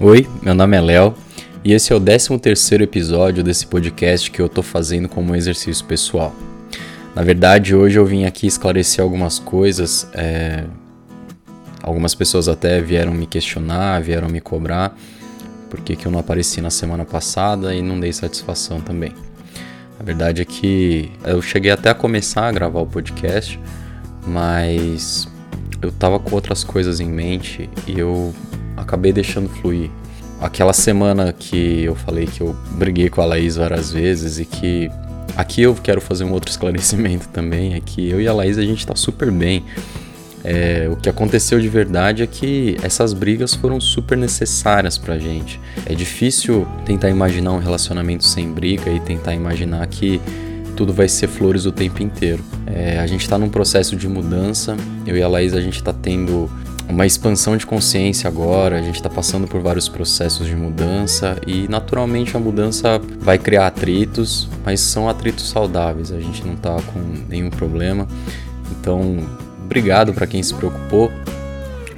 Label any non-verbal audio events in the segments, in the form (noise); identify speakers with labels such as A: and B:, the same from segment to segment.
A: Oi, meu nome é Léo e esse é o 13 terceiro episódio desse podcast que eu tô fazendo como um exercício pessoal. Na verdade, hoje eu vim aqui esclarecer algumas coisas. É... Algumas pessoas até vieram me questionar, vieram me cobrar por que, que eu não apareci na semana passada e não dei satisfação também. A verdade é que eu cheguei até a começar a gravar o podcast, mas eu tava com outras coisas em mente e eu acabei deixando fluir. Aquela semana que eu falei que eu briguei com a Laís várias vezes e que aqui eu quero fazer um outro (laughs) esclarecimento também, é que eu e a Laís a gente tá super bem. É, o que aconteceu de verdade é que essas brigas foram super necessárias pra gente. É difícil tentar imaginar um relacionamento sem briga e tentar imaginar que tudo vai ser flores o tempo inteiro. É, a gente está num processo de mudança, eu e a Laís a gente está tendo uma expansão de consciência agora, a gente está passando por vários processos de mudança e naturalmente a mudança vai criar atritos, mas são atritos saudáveis, a gente não está com nenhum problema. Então, obrigado para quem se preocupou,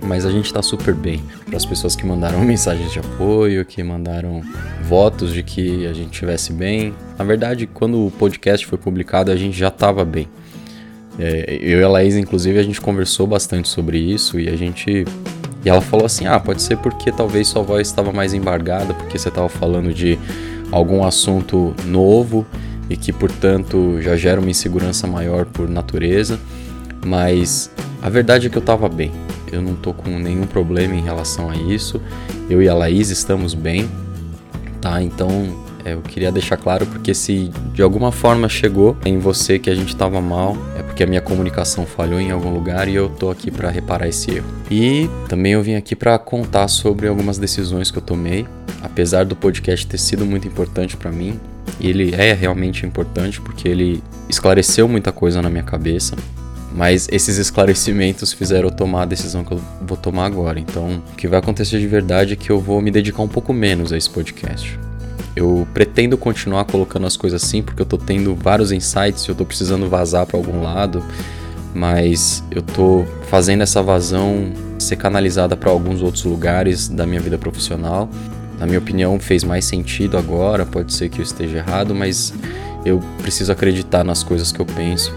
A: mas a gente está super bem. Para as pessoas que mandaram (laughs) mensagens de apoio, que mandaram votos de que a gente estivesse bem. Na verdade, quando o podcast foi publicado, a gente já estava bem. É, eu e a Laís, inclusive, a gente conversou bastante sobre isso e a gente. E ela falou assim: ah, pode ser porque talvez sua voz estava mais embargada, porque você estava falando de algum assunto novo e que, portanto, já gera uma insegurança maior por natureza. Mas a verdade é que eu estava bem. Eu não tô com nenhum problema em relação a isso. Eu e a Laís estamos bem, tá? Então eu queria deixar claro porque se de alguma forma chegou em você que a gente estava mal, é porque a minha comunicação falhou em algum lugar e eu tô aqui para reparar esse erro. E também eu vim aqui para contar sobre algumas decisões que eu tomei, apesar do podcast ter sido muito importante para mim. Ele é realmente importante porque ele esclareceu muita coisa na minha cabeça, mas esses esclarecimentos fizeram eu tomar a decisão que eu vou tomar agora. Então, o que vai acontecer de verdade é que eu vou me dedicar um pouco menos a esse podcast. Eu pretendo continuar colocando as coisas assim, porque eu tô tendo vários insights, eu tô precisando vazar para algum lado, mas eu tô fazendo essa vazão ser canalizada para alguns outros lugares da minha vida profissional. Na minha opinião, fez mais sentido agora, pode ser que eu esteja errado, mas eu preciso acreditar nas coisas que eu penso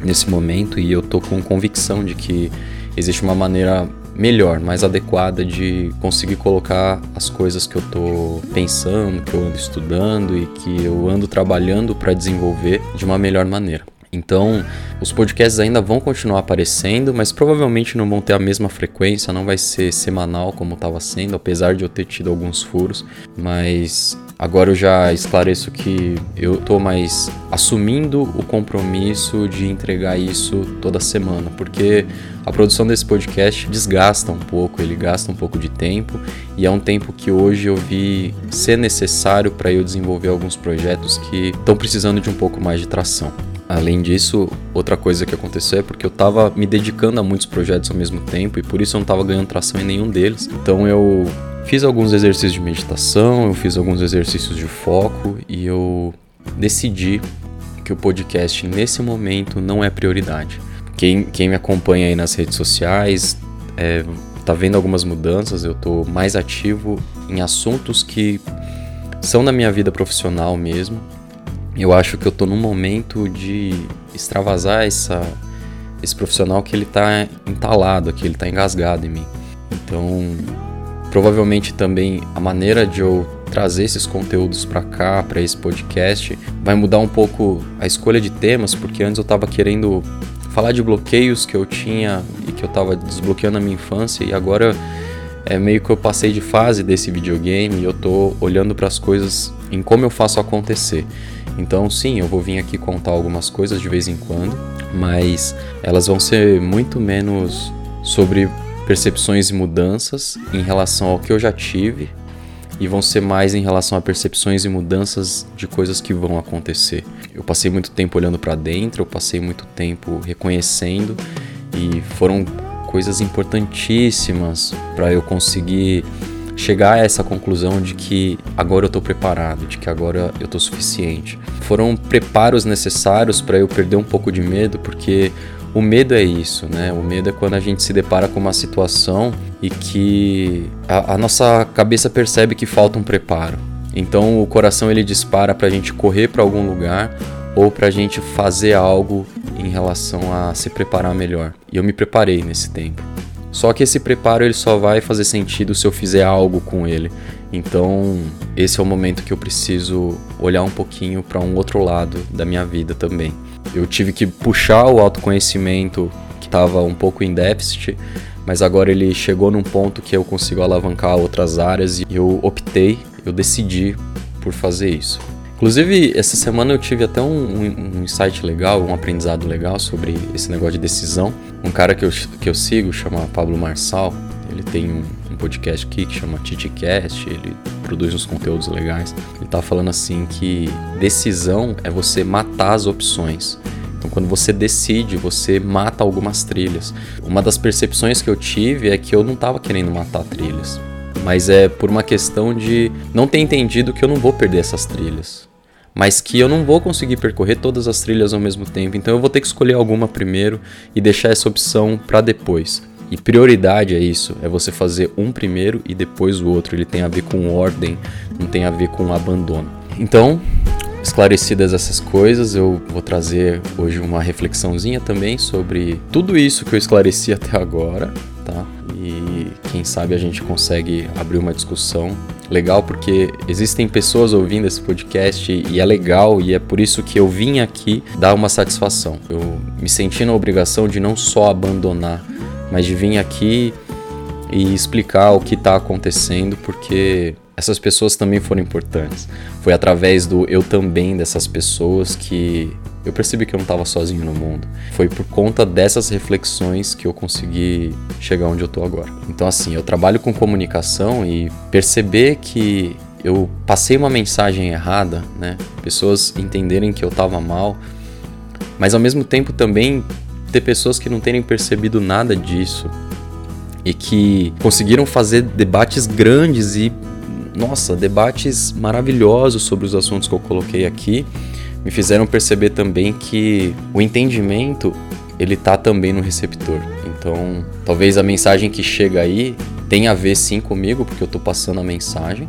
A: nesse momento e eu tô com convicção de que existe uma maneira melhor, mais adequada de conseguir colocar as coisas que eu tô pensando, que eu ando estudando e que eu ando trabalhando para desenvolver de uma melhor maneira. Então, os podcasts ainda vão continuar aparecendo, mas provavelmente não vão ter a mesma frequência, não vai ser semanal como estava sendo, apesar de eu ter tido alguns furos, mas Agora eu já esclareço que eu tô mais assumindo o compromisso de entregar isso toda semana, porque a produção desse podcast desgasta um pouco, ele gasta um pouco de tempo e é um tempo que hoje eu vi ser necessário para eu desenvolver alguns projetos que estão precisando de um pouco mais de tração. Além disso, outra coisa que aconteceu é porque eu estava me dedicando a muitos projetos ao mesmo tempo e por isso eu não estava ganhando tração em nenhum deles. Então eu Fiz alguns exercícios de meditação, eu fiz alguns exercícios de foco e eu decidi que o podcast nesse momento não é prioridade. Quem, quem me acompanha aí nas redes sociais é, tá vendo algumas mudanças, eu tô mais ativo em assuntos que são da minha vida profissional mesmo. Eu acho que eu tô num momento de extravasar essa, esse profissional que ele tá entalado aqui, ele tá engasgado em mim. Então, Provavelmente também a maneira de eu trazer esses conteúdos para cá, para esse podcast, vai mudar um pouco a escolha de temas, porque antes eu estava querendo falar de bloqueios que eu tinha e que eu estava desbloqueando na minha infância e agora é meio que eu passei de fase desse videogame e eu tô olhando para as coisas em como eu faço acontecer. Então, sim, eu vou vir aqui contar algumas coisas de vez em quando, mas elas vão ser muito menos sobre percepções e mudanças em relação ao que eu já tive e vão ser mais em relação a percepções e mudanças de coisas que vão acontecer. Eu passei muito tempo olhando para dentro, eu passei muito tempo reconhecendo e foram coisas importantíssimas para eu conseguir chegar a essa conclusão de que agora eu estou preparado, de que agora eu estou suficiente. Foram preparos necessários para eu perder um pouco de medo, porque o medo é isso, né? O medo é quando a gente se depara com uma situação e que a, a nossa cabeça percebe que falta um preparo. Então o coração ele dispara para a gente correr para algum lugar ou para a gente fazer algo em relação a se preparar melhor. E eu me preparei nesse tempo. Só que esse preparo ele só vai fazer sentido se eu fizer algo com ele. Então, esse é o momento que eu preciso olhar um pouquinho para um outro lado da minha vida também. Eu tive que puxar o autoconhecimento que estava um pouco em déficit, mas agora ele chegou num ponto que eu consigo alavancar outras áreas e eu optei, eu decidi por fazer isso. Inclusive, essa semana eu tive até um, um, insight legal, um aprendizado legal sobre esse negócio de decisão. Um cara que eu, que eu sigo chama Pablo Marçal, ele tem um, um podcast aqui que chama TitiCast, ele produz uns conteúdos legais. Ele tá falando assim que decisão é você matar as opções. Então, quando você decide, você mata algumas trilhas. Uma das percepções que eu tive é que eu não estava querendo matar trilhas, mas é por uma questão de não ter entendido que eu não vou perder essas trilhas mas que eu não vou conseguir percorrer todas as trilhas ao mesmo tempo, então eu vou ter que escolher alguma primeiro e deixar essa opção para depois. E prioridade é isso, é você fazer um primeiro e depois o outro. Ele tem a ver com ordem, não tem a ver com abandono. Então, esclarecidas essas coisas, eu vou trazer hoje uma reflexãozinha também sobre tudo isso que eu esclareci (laughs) até agora, tá? E quem sabe a gente consegue abrir uma discussão legal porque existem pessoas ouvindo esse podcast e é legal e é por isso que eu vim aqui dar uma satisfação. Eu me senti na obrigação de não só abandonar, mas de vir aqui e explicar o que está acontecendo porque essas pessoas também foram importantes. Foi através do eu também dessas pessoas que eu percebi que eu não estava sozinho no mundo. Foi por conta dessas reflexões que eu consegui chegar onde eu estou agora. Então, assim, eu trabalho com comunicação e perceber que eu passei uma mensagem errada, né? Pessoas entenderem que eu estava mal, mas ao mesmo tempo também ter pessoas que não terem percebido nada disso e que conseguiram fazer debates grandes e nossa, debates maravilhosos sobre os assuntos que eu coloquei aqui me fizeram perceber também que o entendimento ele tá também no receptor. Então, talvez a mensagem que chega aí tenha a ver sim comigo, porque eu tô passando a mensagem,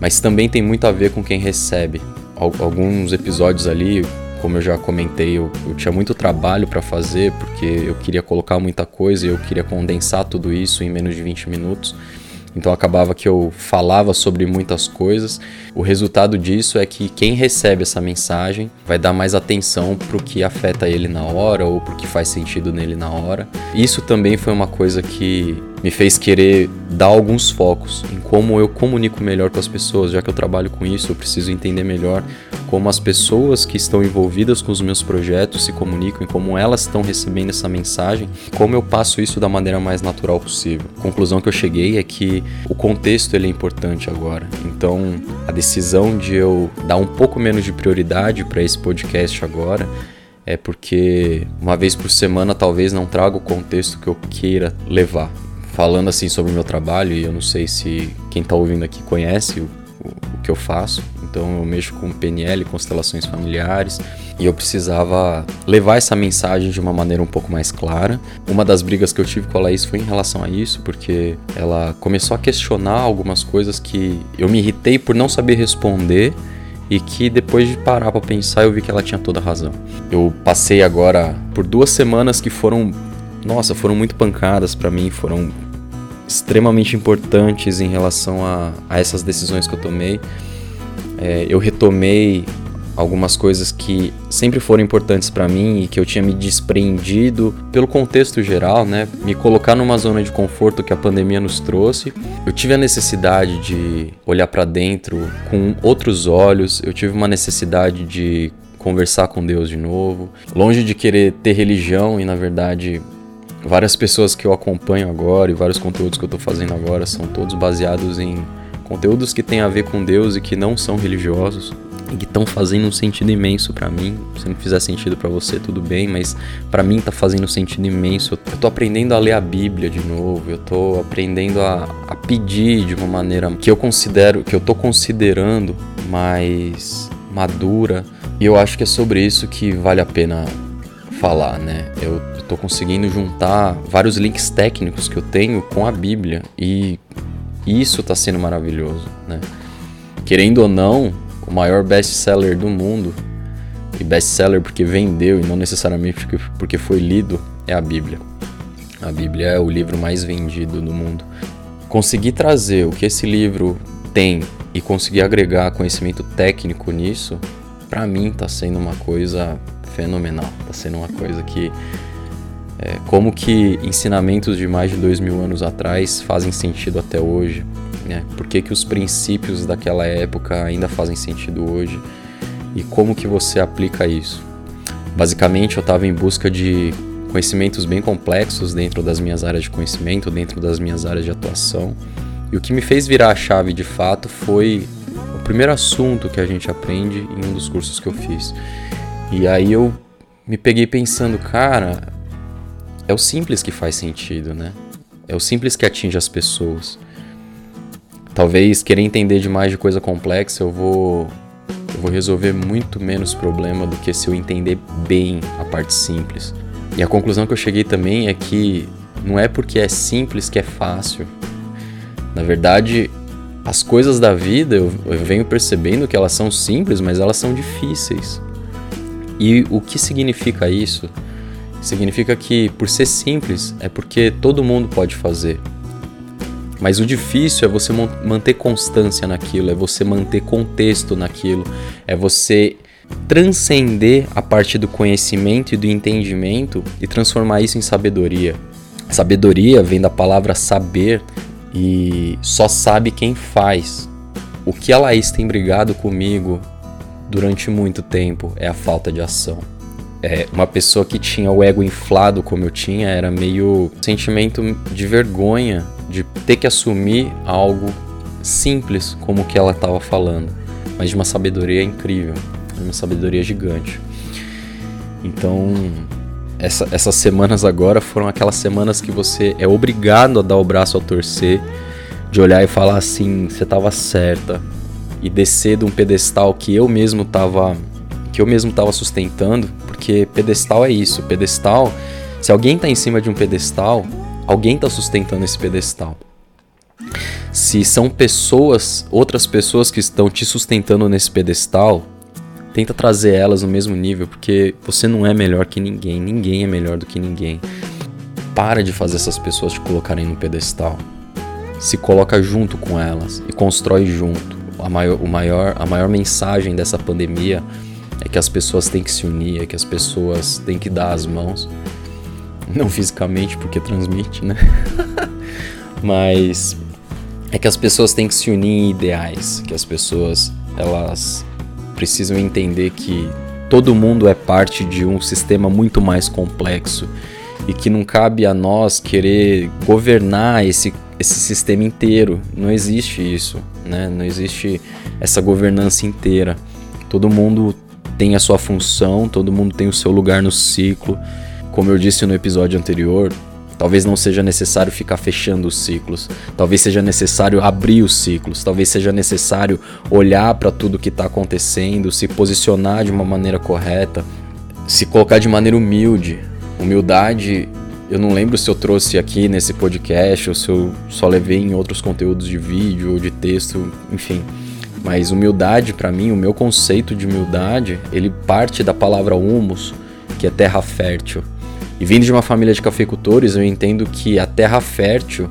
A: mas também tem muito a ver com quem recebe. Alguns episódios ali, como eu já comentei, eu, eu tinha muito trabalho para fazer, porque eu queria colocar muita coisa e eu queria condensar tudo isso em menos de 20 minutos. Então acabava que eu falava sobre muitas coisas. O resultado disso é que quem recebe essa mensagem vai dar mais atenção para o que afeta ele na hora ou para o que faz sentido nele na hora. Isso também foi uma coisa que me fez querer dar alguns focos em como eu comunico melhor com as pessoas, já que eu trabalho com isso, eu preciso entender melhor como as pessoas que estão envolvidas com os meus projetos se comunicam e como elas estão recebendo essa mensagem, como eu passo isso da maneira mais natural possível. A conclusão que eu cheguei é que o contexto ele é importante agora. Então, a decisão de eu dar um pouco menos de prioridade para esse podcast agora é porque uma vez por semana talvez não traga o contexto que eu queira levar falando assim sobre o meu trabalho, e eu não sei se quem está ouvindo aqui conhece o, o, o, que eu faço. Então eu mexo com PNL, constelações familiares, e eu precisava levar essa mensagem de uma maneira um pouco mais clara. Uma das brigas que eu tive com a Laís foi em relação a isso, porque ela começou a questionar algumas coisas que eu me irritei por não saber responder e que depois de parar para pensar eu vi que ela tinha toda a razão. Eu passei agora por duas semanas que foram nossa, foram muito pancadas para mim, foram extremamente importantes em relação a, a essas decisões que eu tomei. É, eu retomei algumas coisas que sempre foram importantes para mim e que eu tinha me despreendido pelo contexto geral, né? Me colocar numa zona de conforto que a pandemia nos trouxe. Eu tive a necessidade de olhar para dentro com outros olhos. Eu tive uma necessidade de conversar com Deus de novo, longe de querer ter religião e na verdade várias pessoas que eu acompanho agora e vários conteúdos que eu estou fazendo agora são todos baseados em conteúdos que têm a ver com Deus e que não são religiosos e que estão fazendo um sentido imenso para mim. Se não fizer sentido para você, tudo bem, mas para mim tá fazendo um sentido imenso. Eu tô aprendendo a ler a Bíblia de novo, eu tô aprendendo a, a pedir de uma maneira que eu considero, que eu tô considerando mais madura. E eu acho que é sobre isso que vale a pena falar, né? Eu estou conseguindo juntar vários links técnicos que eu tenho com a Bíblia e isso está sendo maravilhoso, né? Querendo ou não, o maior best-seller do mundo e best-seller porque vendeu e não necessariamente porque, foi lido é a Bíblia. A Bíblia é o livro mais vendido do mundo. Conseguir trazer o que esse livro tem e conseguir agregar conhecimento técnico nisso, para mim está sendo uma coisa fenomenal. Está sendo uma coisa que é, como que ensinamentos de mais de dois mil anos atrás fazem sentido até hoje, né? Por que, que os princípios daquela época ainda fazem sentido hoje e como que você aplica isso? Basicamente, eu estava em busca de conhecimentos bem complexos dentro das minhas áreas de conhecimento, dentro das minhas áreas de atuação. E o que me fez virar a chave de fato foi o primeiro assunto que a gente aprende em um dos cursos que eu fiz. E aí eu me peguei pensando, cara, é o simples que faz sentido, né? É o simples que atinge as pessoas. Talvez querer entender demais de coisa complexa, eu vou eu vou resolver muito menos problema do que se eu entender bem a parte simples. E a conclusão que eu cheguei também é que não é porque é simples que é fácil. Na verdade, as coisas da vida eu, eu venho percebendo que elas são simples, mas elas são difíceis. E o que significa isso? Significa que por ser simples é porque todo mundo pode fazer. Mas o difícil é você manter constância naquilo, é você manter contexto naquilo, é você transcender a parte do conhecimento e do entendimento e transformar isso em sabedoria. Sabedoria vem da palavra saber e só sabe quem faz. O que a Laís tem brigado comigo durante muito tempo é a falta de ação é, uma pessoa que tinha o ego inflado como eu tinha, era meio sentimento de vergonha de ter que assumir algo simples como o que ela estava falando, mas de uma sabedoria incrível, uma sabedoria gigante. Então, essa, essas semanas agora foram aquelas semanas que você é obrigado a dar o braço a torcer, de olhar e falar assim, você estava certa, e descer de um pedestal que eu mesmo estava que eu mesmo estava sustentando porque pedestal é isso. Pedestal, se alguém está em cima de um pedestal, alguém está sustentando esse pedestal. Se são pessoas, outras pessoas que estão te sustentando nesse pedestal, tenta trazer elas no mesmo nível, porque você não é melhor que ninguém, ninguém é melhor do que ninguém. Para de fazer essas pessoas te colocarem no pedestal. Se coloca junto com elas e constrói junto. A maior, o maior, a maior mensagem dessa pandemia é que as pessoas têm que se unir, é que as pessoas têm que dar as mãos. Não fisicamente, porque transmite, né? (laughs) Mas é que as pessoas têm que se unir em ideais, que as pessoas elas precisam entender que todo mundo é parte de um sistema muito mais complexo e que não cabe a nós querer governar esse, esse sistema inteiro. Não existe isso, né? Não existe essa governança inteira. Todo mundo tem a sua função, todo mundo tem o seu lugar no ciclo. Como eu disse no episódio anterior, talvez não seja necessário ficar fechando os ciclos, talvez seja necessário abrir os ciclos, talvez seja necessário olhar para tudo que está acontecendo, se posicionar de uma maneira correta, se colocar de maneira humilde. Humildade, eu não lembro se eu trouxe aqui nesse podcast ou se eu só levei em outros conteúdos de vídeo ou de texto, enfim. Mas humildade, para mim, o meu conceito de humildade, ele parte da palavra humus, que é terra fértil. E vindo de uma família de cafeicultores, eu entendo que a terra fértil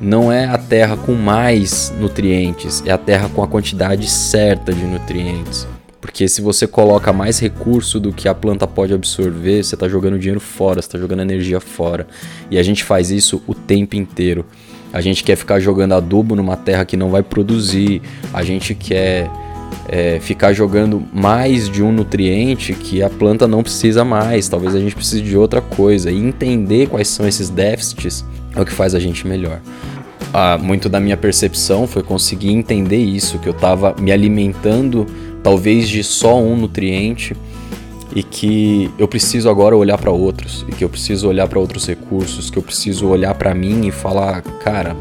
A: não é a terra com mais nutrientes, é a terra com a quantidade certa de nutrientes. Porque se você coloca mais recurso do que a planta pode absorver, você está jogando dinheiro fora, você está jogando energia fora. E a gente faz isso o tempo inteiro. A gente quer ficar jogando adubo numa terra que não vai produzir. A gente quer é, ficar jogando mais de um nutriente que a planta não precisa mais. Talvez a gente precise de outra coisa. E entender quais são esses déficits é o que faz a gente melhor. Ah, muito da minha percepção foi conseguir entender isso, que eu estava me alimentando talvez de só um nutriente e que eu preciso agora olhar para outros e que eu preciso olhar para outros recursos, que eu preciso olhar para mim e falar, cara,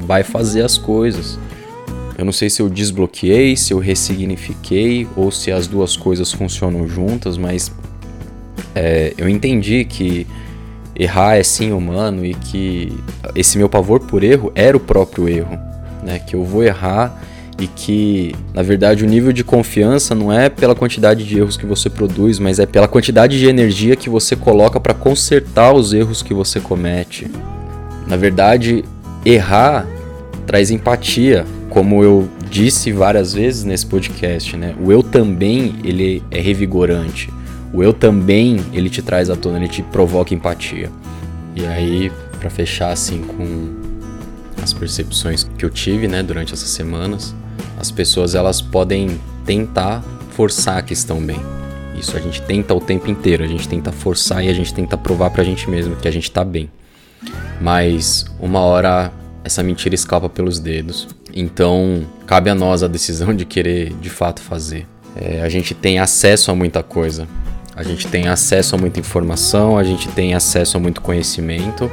A: vai fazer as coisas. Eu não sei se eu desbloqueei, se eu ressignifiquei ou se as duas coisas funcionam juntas, mas é, eu entendi que errar é sim humano e que esse meu pavor por erro era o próprio erro, né? Que eu vou errar e que, na verdade, o nível de confiança não é pela quantidade de erros que você produz, mas é pela quantidade de energia que você coloca para consertar os erros que você comete. Na verdade, errar traz empatia, como eu disse várias vezes nesse podcast, né? O eu também, ele é revigorante. O eu também, ele te traz à tona, ele te provoca empatia. E aí, para fechar assim com as percepções que eu tive, né, durante essas semanas, as pessoas elas podem tentar forçar que estão bem. Isso a gente tenta o tempo inteiro, a gente tenta forçar e a gente tenta provar pra gente mesmo que a gente tá bem. Mas uma hora essa mentira escapa pelos dedos. Então, cabe a nós a decisão de querer de fato fazer. É, a gente tem acesso a muita coisa. A gente tem acesso a muita informação, a gente tem acesso a muito conhecimento,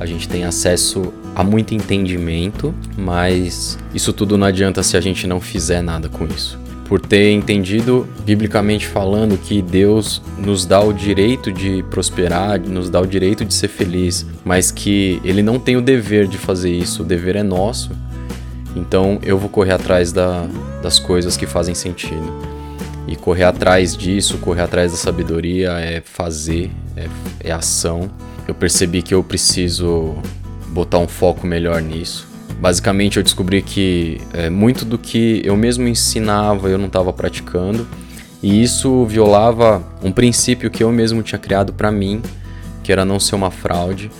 A: a gente tem acesso a muito entendimento, mas isso tudo não adianta se a gente não fizer nada com isso. Por ter entendido, biblicamente falando, que Deus nos dá o direito de prosperar, nos dá o direito de ser feliz, mas que Ele não tem o dever de fazer isso, o dever é nosso. Então eu vou correr atrás da, das coisas que fazem sentido. E correr atrás disso, correr atrás da sabedoria é fazer, é, é ação. Eu percebi que eu preciso botar um foco melhor nisso. Basicamente, eu descobri que é, muito do que eu mesmo ensinava eu não estava praticando, e isso violava um princípio que eu mesmo tinha criado para mim, que era não ser uma fraude.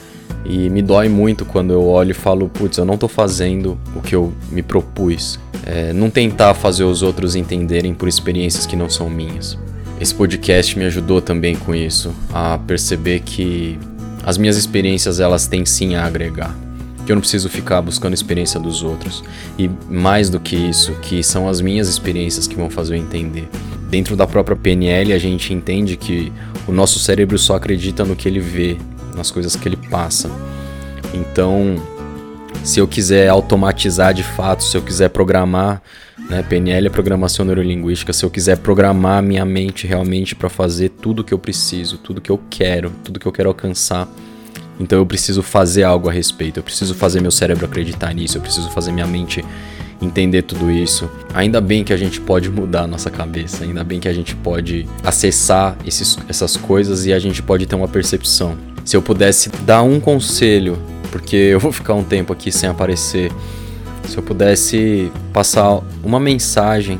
A: E me dói muito quando eu olho e falo, putz, eu não estou fazendo o que eu me propus. É, não tentar fazer os outros entenderem por experiências que não são minhas. Esse podcast me ajudou também com isso, a perceber que as minhas experiências elas têm sim a agregar. Que eu não preciso ficar buscando experiência dos outros. E mais do que isso, que são as minhas experiências que vão fazer eu entender. Dentro da própria PNL, a gente entende que o nosso cérebro só acredita no que ele vê, nas coisas que ele passa. Então, se eu quiser automatizar de fato, se eu quiser programar, né, PNL é programação neurolinguística, se eu quiser programar minha mente realmente para fazer tudo que eu preciso, tudo que eu quero, tudo que eu quero alcançar, então eu preciso fazer algo a respeito, eu preciso fazer meu cérebro acreditar nisso, eu preciso fazer minha mente entender tudo isso. Ainda bem que a gente pode mudar a nossa cabeça, ainda bem que a gente pode acessar esses, essas coisas e a gente pode ter uma percepção. Se eu pudesse dar um conselho porque eu vou ficar um tempo aqui sem aparecer. Se eu pudesse passar uma mensagem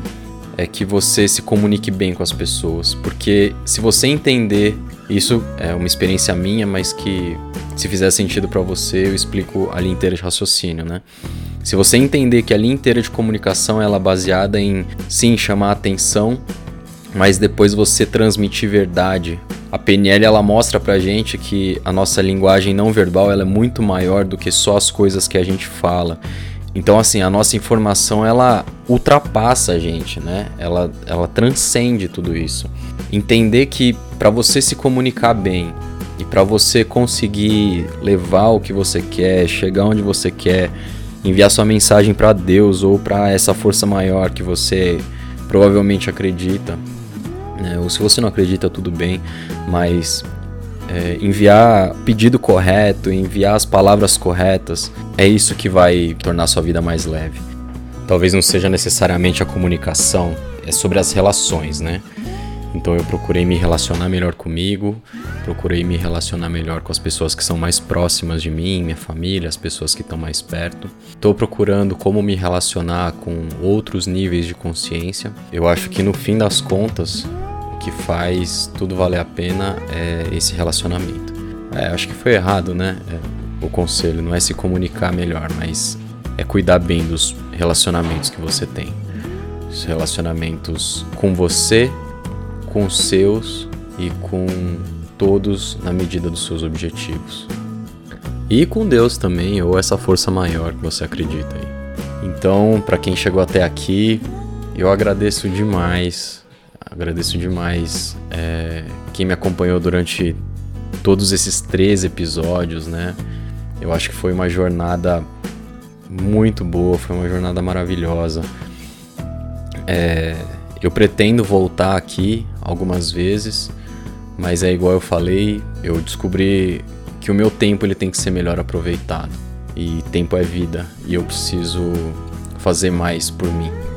A: é que você se comunique bem com as pessoas, porque se você entender isso é uma experiência minha, mas que se fizer sentido para você, eu explico a linha inteira de raciocínio, né? Se você entender que a linha inteira de comunicação ela é baseada em sim chamar atenção, mas depois você transmitir verdade a PNL ela mostra pra gente que a nossa linguagem não verbal ela é muito maior do que só as coisas que a gente fala. Então assim, a nossa informação ela ultrapassa a gente, né? Ela ela transcende tudo isso. Entender que para você se comunicar bem e para você conseguir levar o que você quer, chegar onde você quer, enviar sua mensagem para Deus ou para essa força maior que você provavelmente acredita, né? Ou se você não acredita, tudo bem, mas é, enviar pedido correto, enviar as palavras corretas, é isso que vai tornar sua vida mais leve. Talvez não seja necessariamente a comunicação, é sobre as relações, né? Então eu procurei me relacionar melhor comigo, procurei me relacionar melhor com as pessoas que são mais próximas de mim, minha família, as pessoas que estão mais perto. Estou procurando como me relacionar com outros níveis de consciência. Eu acho que no fim das contas, que faz tudo valer a pena é esse relacionamento. É, acho que foi errado, né? É, o conselho não é se comunicar melhor, mas é cuidar bem dos relacionamentos que você tem. Os relacionamentos com você, com os seus e com todos na medida dos seus objetivos. E com Deus também, ou essa força maior que você acredita aí. Então, para quem chegou até aqui, eu agradeço demais Agradeço demais é, quem me acompanhou durante todos esses três episódios, né? Eu acho que foi uma jornada muito boa, foi uma jornada maravilhosa. É, eu pretendo voltar aqui algumas vezes, Mas é igual eu falei, eu descobri que o meu tempo ele tem que ser melhor aproveitado. E tempo é vida, e eu preciso fazer mais por mim.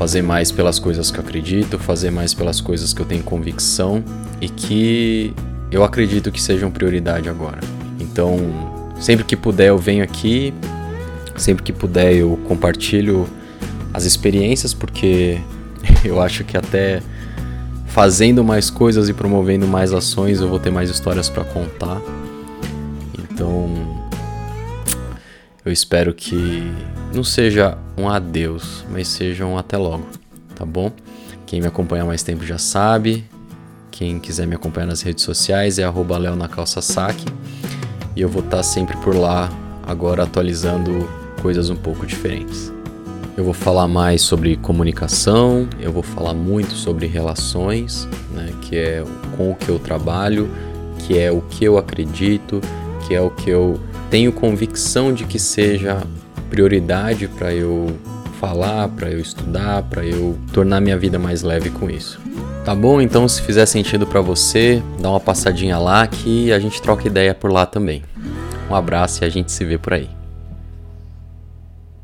A: Fazer mais pelas coisas que eu acredito, fazer mais pelas coisas que eu tenho convicção e que eu acredito que sejam prioridade agora. Então, sempre que puder eu venho aqui, sempre que puder eu compartilho as experiências, porque (laughs) eu acho que até fazendo mais coisas e promovendo mais ações eu vou ter mais histórias para contar. Então, eu espero que não seja um adeus, mas seja um até logo, tá bom? Quem me acompanha há mais tempo já sabe. Quem quiser me acompanhar nas redes sociais é arroba na calça saque. E eu vou estar sempre por lá, agora atualizando coisas um pouco diferentes. Eu vou falar mais sobre comunicação, eu vou falar muito sobre relações, né, que é com o que eu trabalho, que é o que eu acredito, que é o que eu tenho convicção de que seja prioridade para eu falar, para eu estudar, para eu tornar minha vida mais leve com isso. Tá bom? Então, se fizer sentido para você, dá uma passadinha lá que a gente troca ideia por lá também. Um abraço e a gente se vê por aí.